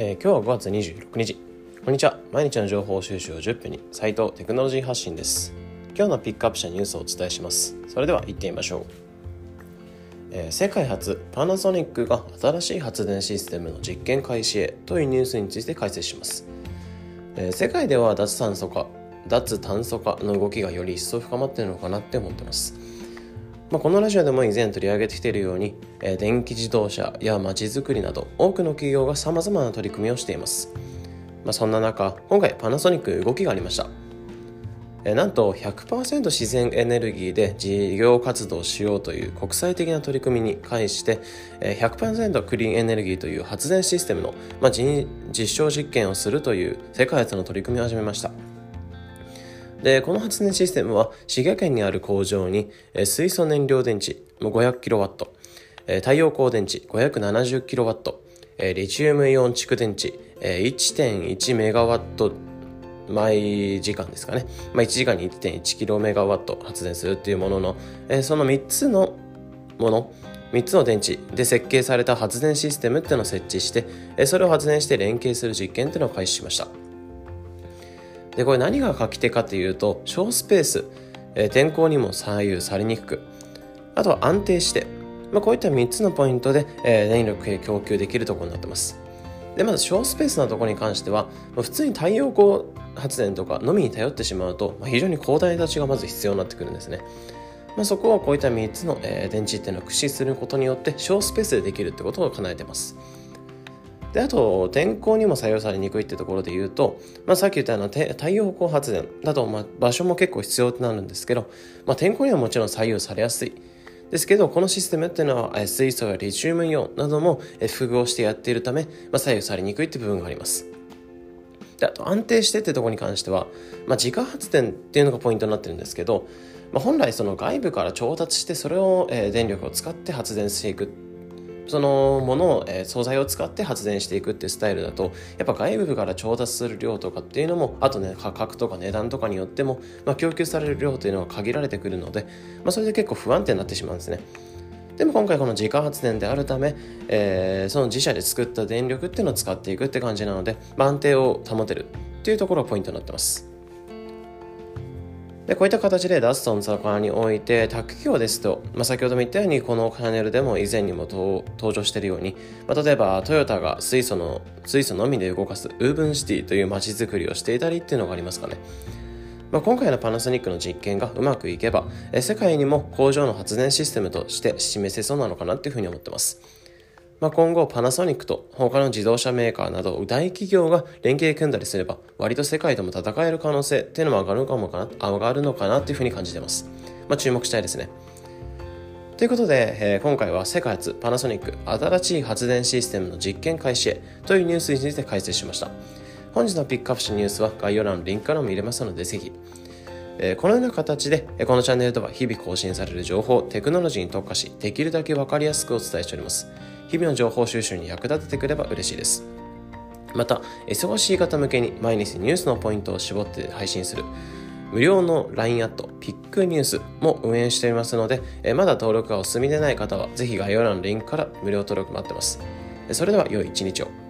えー、今日は5月26日。こんにちは。毎日の情報収集を10分に。斉藤テクノロジー発信です。今日のピックアップしたニュースをお伝えします。それでは行ってみましょう、えー、世界初パナソニックが新しい発電システムの実験開始へというニュースについて解説します、えー、世界では脱炭素化脱炭素化の動きがより一層深まっているのかなって思ってます。まあ、このラジオでも以前取り上げてきているように、えー、電気自動車やまちづくりなど多くの企業がさまざまな取り組みをしています、まあ、そんな中今回パナソニック動きがありました、えー、なんと100%自然エネルギーで事業活動しようという国際的な取り組みに関して、え、100%クリーンエネルギーという発電システムの、まあ、実証実験をするという世界初の取り組みを始めました。で、この発電システムは、滋賀県にある工場に、水素燃料電池 500kW、太陽光電池 570kW、リチウムイオン蓄電池、1.1MW 毎時間ですかね。まあ、1時間に 1.1kW 発電するっていうものの、その3つのもの、3つの電池で設計された発電システムっていうのを設置して、それを発電して連携する実験っていうのを開始しました。でこれ何が書き手かというと小スペース、えー、天候にも左右されにくくあとは安定して、まあ、こういった3つのポイントで、えー、電力へ供給できるところになってますでまず小スペースなところに関しては、まあ、普通に太陽光発電とかのみに頼ってしまうと、まあ、非常に広大な土地がまず必要になってくるんですねまあ、そこをこういった3つの、えー、電池っていうのを駆使することによって小スペースでできるってことを叶えてます。であと天候にも採用されにくいってところで言うと、まあ、さっき言ったような太陽光発電だと、まあ、場所も結構必要となるんですけど、まあ、天候にはもちろん左右されやすい。ですけどこのシステムっていうのは水素やリチウムイオンなども複合してやっているため、まあ、左右されにくいって部分があります。であと安定してってとこに関しては、まあ、自家発電っていうのがポイントになってるんですけど、まあ、本来その外部から調達してそれを、え、電力を使って発電していくそのものを、えー、素材を使って発電していくってスタイルだとやっぱ外部から調達する量とかっていうのもあとね価格とか値段とかによっても、まあ、供給される量というのは限られてくるので、まあ、それで結構不安定になってしまうんですね。でも今回この自家発電であるため、えー、その自社で作った電力っていうのを使っていくって感じなので、まあ、安定を保てるっていうところがポイントになってます。でこういった形で脱炭素化において、宅企業ですと、まあ、先ほども言ったように、このチャンネルでも以前にも登場しているように、まあ、例えばトヨタが水素の、水素のみで動かすウーブンシティという街づくりをしていたりっていうのがありますかね。まあ、今回のパナソニックの実験がうまくいけば、世界にも工場の発電システムとして示せそうなのかなっていうふうに思ってます。まあ、今後パナソニックと他の自動車メーカーなど大企業が連携組んだりすれば割と世界とも戦える可能性っていうのも上がるのかもかな上がるのかなっていうふうに感じてます。まあ、注目したいですね。ということで、えー、今回は世界初パナソニック新しい発電システムの実験開始へというニュースについて解説しました。本日のピックアップしたニュースは概要欄のリンクからも見れますのでぜひ。え、このような形で、このチャンネルでは日々更新される情報、テクノロジーに特化し、できるだけわかりやすくお伝えしております。日々の情報収集に役立ててくれば嬉しいです。また、忙しい方向けに毎日ニュースのポイントを絞って配信する無料の LINE アットピックニュースも運営していますので、まだ登録がお済みでない方はぜひ概要欄のリンクから無料登録待ってます。それでは良い一日を。